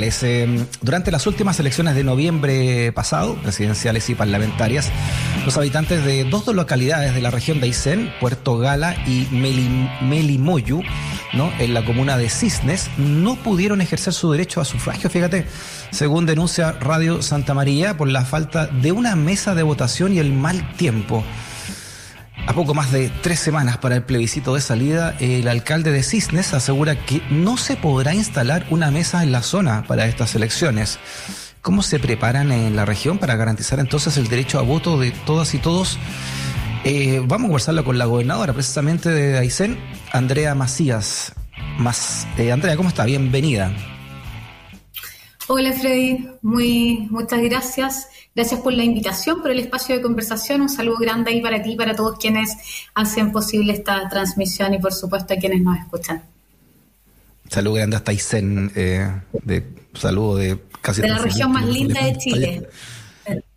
Em, durante las últimas elecciones de noviembre pasado, presidenciales y parlamentarias, los habitantes de dos localidades de la región de Aysén, Puerto Gala y Melimoyu, en la comuna de Cisnes, no pudieron ejercer su derecho a sufragio, fíjate, según denuncia Radio Santa María, por la falta de una mesa de votación y el mal tiempo. A poco más de tres semanas para el plebiscito de salida, el alcalde de Cisnes asegura que no se podrá instalar una mesa en la zona para estas elecciones. ¿Cómo se preparan en la región para garantizar entonces el derecho a voto de todas y todos? Eh, vamos a conversarlo con la gobernadora precisamente de Aysén, Andrea Macías. Más, eh, Andrea, ¿cómo está? Bienvenida. Hola Freddy, muy muchas gracias. Gracias por la invitación, por el espacio de conversación. Un saludo grande ahí para ti y para todos quienes hacen posible esta transmisión y por supuesto a quienes nos escuchan. Saludo grande hasta Aysén, eh, de saludo de casi... De la región más linda de Chile.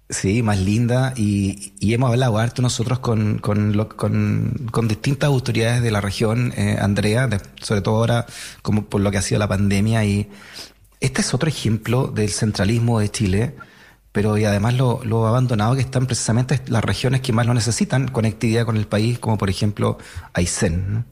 Sí, más linda y, hemos hablado harto nosotros con, con, con, distintas autoridades de la región, eh, Andrea, sobre todo ahora como por lo que ha sido la pandemia y este es otro ejemplo del centralismo de Chile pero y además lo, lo abandonado que están precisamente las regiones que más lo necesitan, conectividad con el país, como por ejemplo Aysén.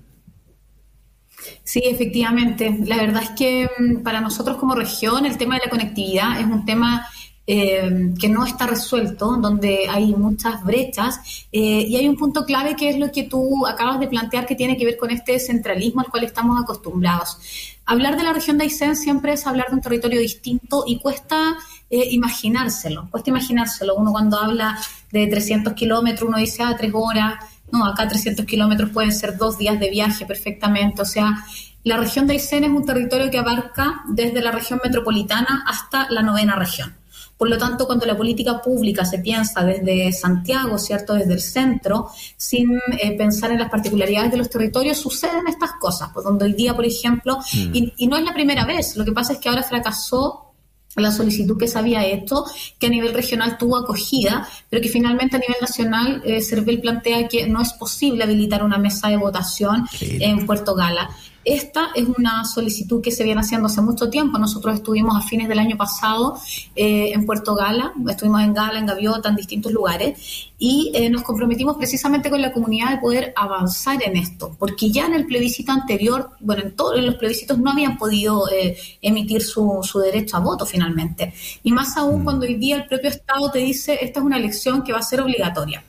Sí, efectivamente. La verdad es que mm, para nosotros como región el tema de la conectividad es un tema eh, que no está resuelto, donde hay muchas brechas eh, y hay un punto clave que es lo que tú acabas de plantear que tiene que ver con este centralismo al cual estamos acostumbrados. Hablar de la región de Aysén siempre es hablar de un territorio distinto y cuesta eh, imaginárselo, cuesta imaginárselo. Uno cuando habla de 300 kilómetros, uno dice, ah, tres horas, no, acá 300 kilómetros pueden ser dos días de viaje perfectamente. O sea, la región de Aysén es un territorio que abarca desde la región metropolitana hasta la novena región. Por lo tanto, cuando la política pública se piensa desde Santiago, ¿cierto? Desde el centro, sin eh, pensar en las particularidades de los territorios, suceden estas cosas. Pues donde hoy día, por ejemplo, mm. y, y no es la primera vez, lo que pasa es que ahora fracasó la solicitud que se había hecho, que a nivel regional tuvo acogida, pero que finalmente a nivel nacional eh, Cervel plantea que no es posible habilitar una mesa de votación en Puerto Gala. Esta es una solicitud que se viene haciendo hace mucho tiempo. Nosotros estuvimos a fines del año pasado eh, en Puerto Gala, estuvimos en Gala, en Gaviota, en distintos lugares, y eh, nos comprometimos precisamente con la comunidad de poder avanzar en esto, porque ya en el plebiscito anterior, bueno, en todos los plebiscitos no habían podido eh, emitir su, su, derecho a voto finalmente. Y más aún mm. cuando hoy día el propio Estado te dice, esta es una elección que va a ser obligatoria.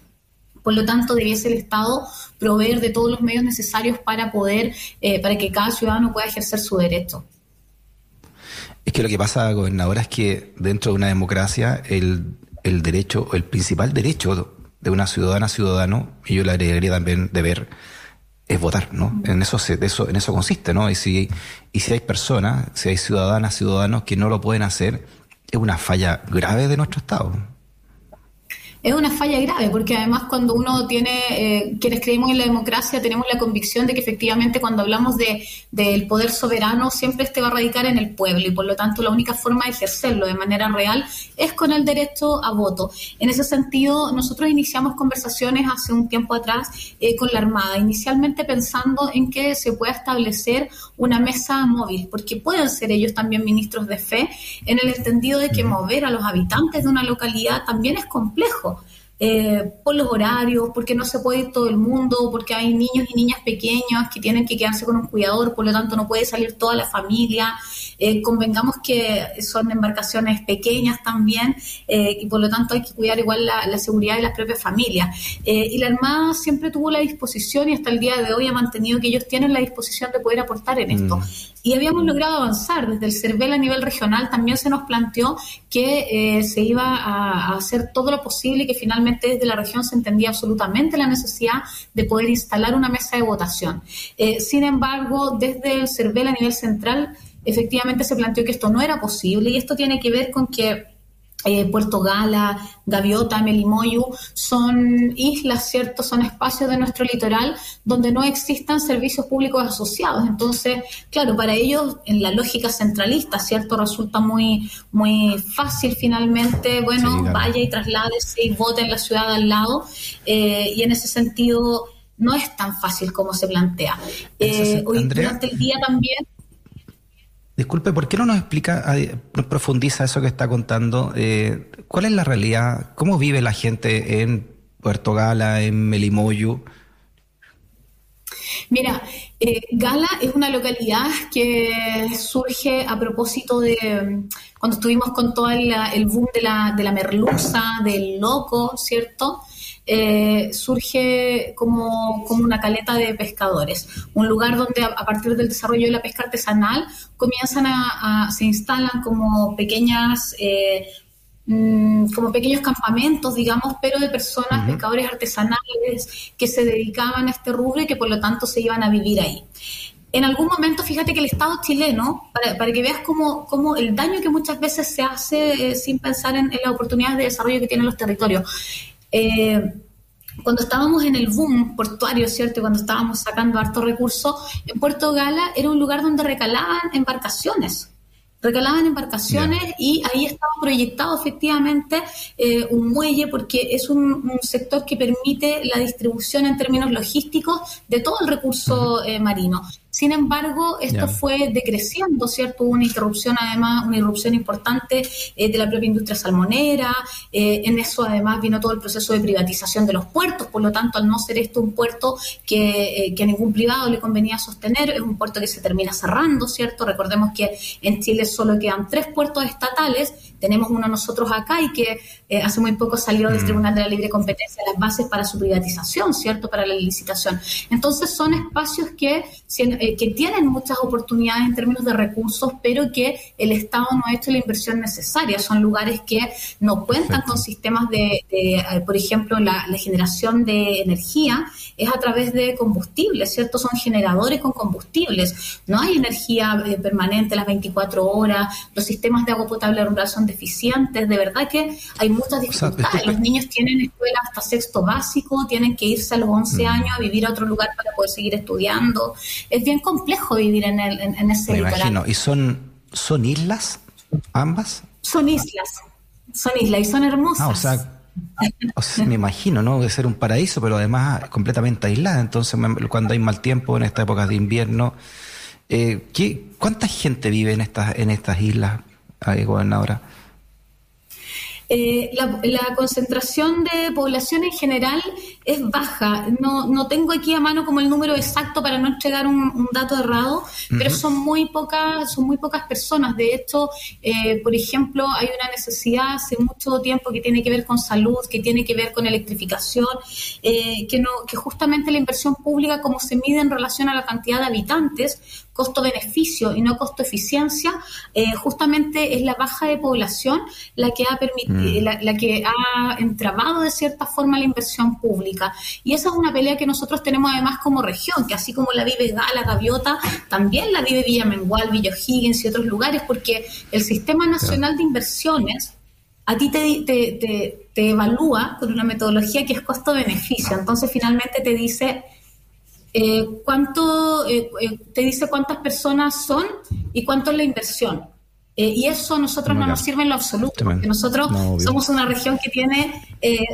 Por lo tanto, debiese el Estado proveer de todos los medios necesarios para poder, eh, para que cada ciudadano pueda ejercer su derecho. Es que lo que pasa, gobernadora, es que dentro de una democracia el, el derecho, el principal derecho de una ciudadana ciudadano, y yo le agregaría también deber, es votar, ¿no? En eso, se, eso, en eso consiste, ¿no? Y si, y si hay personas, si hay ciudadanas, ciudadanos que no lo pueden hacer, es una falla grave de nuestro Estado es una falla grave, porque además cuando uno tiene, eh, quienes creemos en la democracia, tenemos la convicción de que efectivamente cuando hablamos de, del poder soberano, siempre este va a radicar en el pueblo y por lo tanto la única forma de ejercerlo de manera real es con el derecho a voto. En ese sentido, nosotros iniciamos conversaciones hace un tiempo atrás eh, con la Armada, inicialmente pensando en que se pueda establecer una mesa móvil, porque pueden ser ellos también ministros de fe, en el entendido de que mover a los habitantes de una localidad también es complejo eh, por los horarios, porque no se puede ir todo el mundo, porque hay niños y niñas pequeños que tienen que quedarse con un cuidador, por lo tanto no puede salir toda la familia. Eh, convengamos que son embarcaciones pequeñas también eh, y por lo tanto hay que cuidar igual la, seguridad de las propias familias. y la Armada siempre tuvo la disposición y hasta el día de hoy ha mantenido que ellos tienen la disposición de poder aportar en esto. Mm. Y habíamos logrado avanzar. Desde el CERVEL a nivel regional también se nos planteó que se iba a, a hacer todo lo posible y que finalmente desde la región se entendía absolutamente la necesidad de poder instalar una mesa de votación. Eh, sin embargo, desde el CERVEL a nivel central, efectivamente se planteó que esto no era posible y esto tiene que ver con que eh, Puerto Gala, Gaviota, Melimoyu, son islas, ¿cierto? Son espacios de nuestro litoral donde no existan servicios públicos asociados. Entonces, claro, para ellos, en la lógica centralista, ¿cierto? Resulta muy, muy fácil finalmente, bueno, vaya y trasládese y vote en la ciudad al lado. Eh, y en ese sentido, no es tan fácil como se plantea. Eh, hoy durante el día también Disculpe, ¿por qué no nos explica, nos profundiza eso que está contando? Eh, ¿Cuál es la realidad? ¿Cómo vive la gente en Puerto Gala, en Melimoyu? Mira, eh, Gala es una localidad que surge a propósito de cuando estuvimos con todo el, boom de la, de la merluza, del loco, ¿cierto? Eh, surge como, una caleta de pescadores, un lugar donde a, partir del desarrollo de la pesca artesanal comienzan a, se instalan como pequeñas eh, mm, como pequeños campamentos, digamos, pero de personas, pescadores artesanales que se dedicaban a este rubro y que por lo tanto se iban a vivir ahí. En algún momento, fíjate que el Estado chileno, para, que veas cómo, el daño que muchas veces se hace eh, sin pensar en, en, las oportunidades de desarrollo que tienen los territorios, eh, cuando estábamos en el boom portuario, ¿cierto? Cuando estábamos sacando harto recursos, en Puerto Gala era un lugar donde recalaban embarcaciones. Recalaban embarcaciones y ahí estaba proyectado efectivamente eh, un muelle porque es un, sector que permite la distribución en términos logísticos de todo el recurso eh, marino. Sin embargo, esto fue decreciendo, ¿cierto? Hubo una interrupción, además, una irrupción importante eh, de la propia industria salmonera. Eh, en eso, además, vino todo el proceso de privatización de los puertos. Por lo tanto, al no ser esto un puerto que, eh, que a ningún privado le convenía sostener, es un puerto que se termina cerrando, ¿cierto? Recordemos que en Chile solo quedan tres puertos estatales tenemos uno nosotros acá y que eh, hace muy poco salió del mm. Tribunal de la Libre Competencia las bases para su privatización, ¿cierto? Para la licitación. Entonces son espacios que, eh, que tienen muchas oportunidades en términos de recursos, pero que el Estado no ha hecho la inversión necesaria. Son lugares que no cuentan con sistemas de, eh, por ejemplo, la, generación de energía es a través de combustibles, ¿cierto? Son generadores con combustibles. No hay energía permanente las 24 horas. Los sistemas de agua potable rural son deficientes, de verdad que hay muchas dificultades. Los niños tienen escuela hasta sexto básico, tienen que irse a los 11 mm. años a vivir a otro lugar para poder seguir estudiando. Es bien complejo vivir en, el, en, ese Me Imagino. ¿Y son, son islas ambas? Son islas, son islas y son hermosas. Ah, o sea, me imagino, ¿no? Debe ser un paraíso, pero además completamente aislada. Entonces, cuando hay mal tiempo en esta época de invierno, eh, ¿qué, ¿cuánta gente vive en estas, en estas islas, eh, gobernadora? Eh, la, concentración de población en general es baja. No, no tengo aquí a mano como el número exacto para no entregar un, dato errado, pero son muy pocas, son muy pocas personas. De hecho, eh, por ejemplo, hay una necesidad hace mucho tiempo que tiene que ver con salud, que tiene que ver con electrificación, eh, que no, que justamente la inversión pública, como se mide en relación a la cantidad de habitantes, costo-beneficio y no costo-eficiencia, eh, justamente es la baja de población la que ha permitido, mm. la, que ha entramado de cierta forma la inversión pública. Y esa es una pelea que nosotros tenemos además como región, que así como la vive Gala, Gaviota, también la vive Villa Mengual, Villa Higgins y otros lugares, porque el Sistema Nacional de Inversiones a ti te, te, te evalúa con una metodología que es costo-beneficio. Entonces, finalmente te dice eh, cuánto eh, eh, te dice cuántas personas son y cuánto es la inversión. y eso a nosotros no, nos sirve en lo absoluto, porque nosotros somos una región que tiene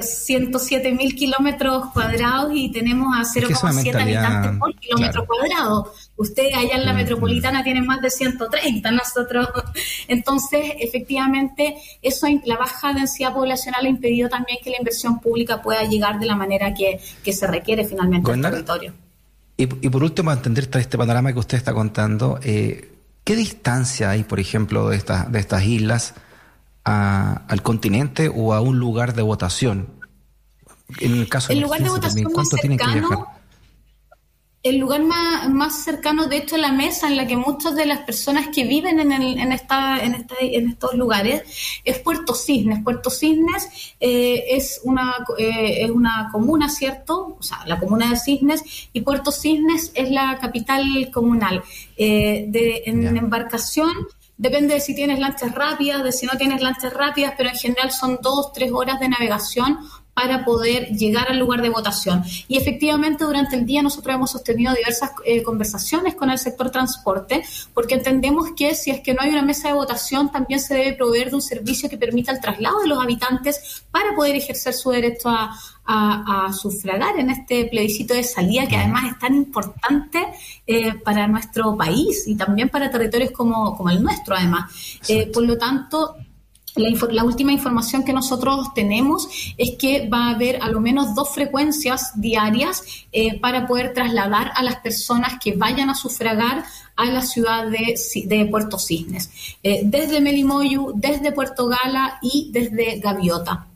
107 mil kilómetros cuadrados y tenemos a 0,7 habitantes por kilómetro cuadrado. Usted allá en la mm, metropolitana mm. tiene más de 130, nosotros. Entonces, efectivamente, eso la baja densidad poblacional ha impedido también que la inversión pública pueda llegar de la manera que, se requiere finalmente al territorio. Y, por último, entender este panorama que usted está contando, eh, ¿qué distancia hay, por ejemplo, de, estas de estas islas al continente o a un lugar de votación? En el caso el lugar de votación ¿cuánto tienen que viajar? El lugar más, más, cercano, de hecho, a la mesa en la que muchas de las personas que viven en, el, en, esta, en, en estos lugares es Puerto Cisnes. Puerto Cisnes eh, es, una, eh, es una comuna, ¿cierto? O sea, la comuna de Cisnes y Puerto Cisnes es la capital comunal. Eh, de, en embarcación Depende de si tienes lanchas rápidas, de si no tienes lanchas rápidas, pero en general son dos, tres horas de navegación para poder llegar al lugar de votación. Y efectivamente durante el día nosotros hemos sostenido diversas eh, conversaciones con el sector transporte, porque entendemos que si es que no hay una mesa de votación, también se debe proveer de un servicio que permita el traslado de los habitantes para poder ejercer su derecho a, sufragar en este plebiscito de salida que además es tan importante eh, para nuestro país y también para territorios como, como el nuestro además. Eh, por lo tanto, la, última información que nosotros tenemos es que va a haber a lo menos dos frecuencias diarias eh, para poder trasladar a las personas que vayan a sufragar a la ciudad de, Puerto Cisnes, eh, desde Melimoyu, desde Puerto Gala y desde Gaviota.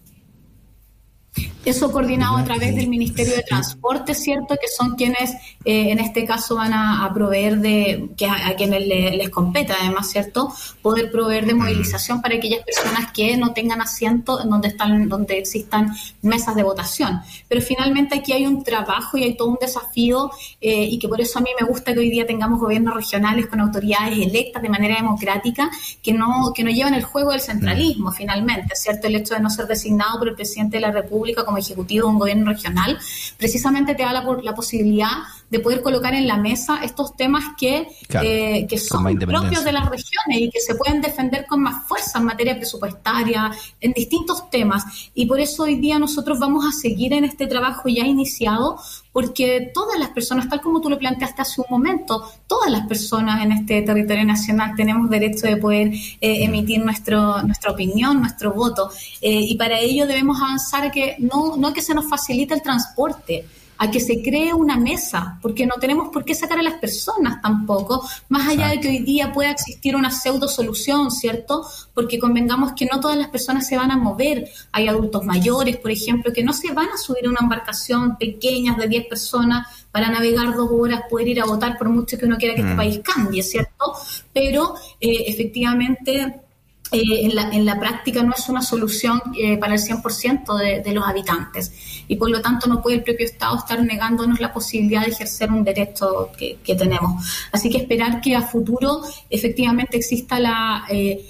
Eso coordinado a través del Ministerio de Transporte, ¿cierto? Que son quienes eh, en este caso van a, proveer de, que a, quienes les compete además, ¿cierto? Poder proveer de movilización para aquellas personas que no tengan asiento en donde están, donde existan mesas de votación. Pero finalmente aquí hay un trabajo y hay todo un desafío eh, y que por eso a mí me gusta que hoy día tengamos gobiernos regionales con autoridades electas de manera democrática que no, que no llevan el juego del centralismo finalmente, ¿cierto? El hecho de no ser designado por el presidente de la República como ejecutivo de un gobierno regional, precisamente te da la, la posibilidad de poder colocar en la mesa estos temas que, eh, que son propios de las regiones y que se pueden defender con más fuerza en materia presupuestaria, en distintos temas. Y por eso hoy día nosotros vamos a seguir en este trabajo ya iniciado, porque todas las personas, tal como tú lo planteaste hace un momento, todas las personas en este territorio nacional tenemos derecho de poder eh, emitir nuestro, nuestra opinión, nuestro voto. Eh, y para ello debemos avanzar que no, no que se nos facilite el transporte, a que se cree una mesa, porque no tenemos por qué sacar a las personas tampoco, más allá de que hoy día pueda existir una pseudo solución, ¿cierto? Porque convengamos que no todas las personas se van a mover. Hay adultos mayores, por ejemplo, que no se van a subir a una embarcación pequeña de 10 personas para navegar dos horas, poder ir a votar por mucho que uno quiera que este mm. país cambie, ¿cierto? Pero eh, efectivamente eh, en, la, en, la, práctica no es una solución eh, para el 100% de, de, los habitantes y por lo tanto no puede el propio Estado estar negándonos la posibilidad de ejercer un derecho que, tenemos. Así que esperar que a futuro efectivamente exista la... Eh,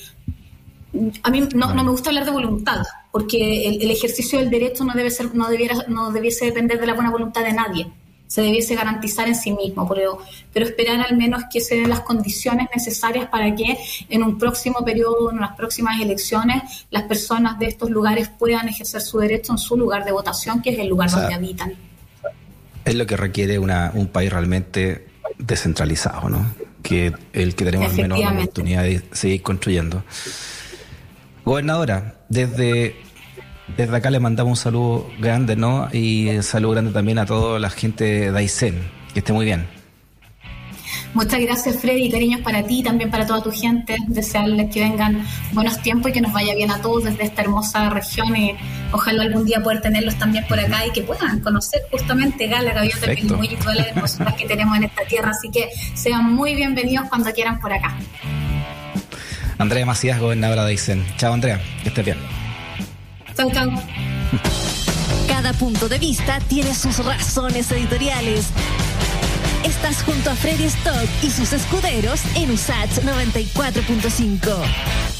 a mí no, no, me gusta hablar de voluntad, porque el, el, ejercicio del derecho no debe ser, no debiera, no debiese depender de la buena voluntad de nadie se debiese garantizar en sí mismo, pero, pero esperar al menos que se den las condiciones necesarias para que en un próximo periodo, en las próximas elecciones, las personas de estos lugares puedan ejercer su derecho en su lugar de votación, que es el lugar donde habitan. Es lo que requiere una, un país realmente descentralizado, ¿no? Que el que tenemos menos oportunidad de seguir construyendo. Gobernadora, desde desde acá le mandamos un saludo grande, ¿no? Y un saludo grande también a toda la gente de Aysén. Que esté muy bien. Muchas gracias, Freddy, cariños para ti y también para toda tu gente. Desearles que vengan buenos tiempos y que nos vaya bien a todos desde esta hermosa región. Y ojalá algún día poder tenerlos también por acá y que puedan conocer justamente Gala, Gaviota, y todas las hermosuras que tenemos en esta tierra. Así que sean muy bienvenidos cuando quieran por acá. Andrea Macías, gobernadora de Aysén. Chao, Andrea. Que estés bien. Cada punto de vista tiene sus razones editoriales. Estás junto a Freddy Stock y sus escuderos en USAT 94.5.